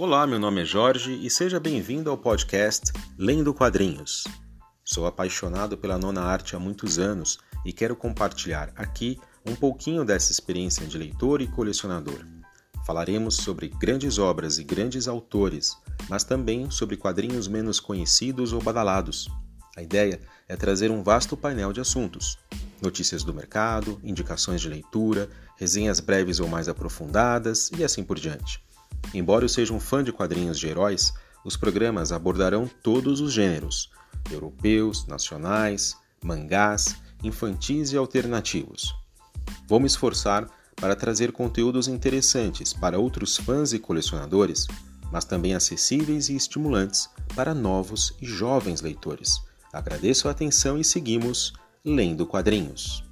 Olá, meu nome é Jorge e seja bem-vindo ao podcast Lendo Quadrinhos. Sou apaixonado pela nona arte há muitos anos e quero compartilhar aqui um pouquinho dessa experiência de leitor e colecionador. Falaremos sobre grandes obras e grandes autores, mas também sobre quadrinhos menos conhecidos ou badalados. A ideia é trazer um vasto painel de assuntos: notícias do mercado, indicações de leitura, resenhas breves ou mais aprofundadas e assim por diante. Embora eu seja um fã de quadrinhos de heróis, os programas abordarão todos os gêneros: europeus, nacionais, mangás, infantis e alternativos. Vou me esforçar para trazer conteúdos interessantes para outros fãs e colecionadores, mas também acessíveis e estimulantes para novos e jovens leitores. Agradeço a atenção e seguimos lendo quadrinhos.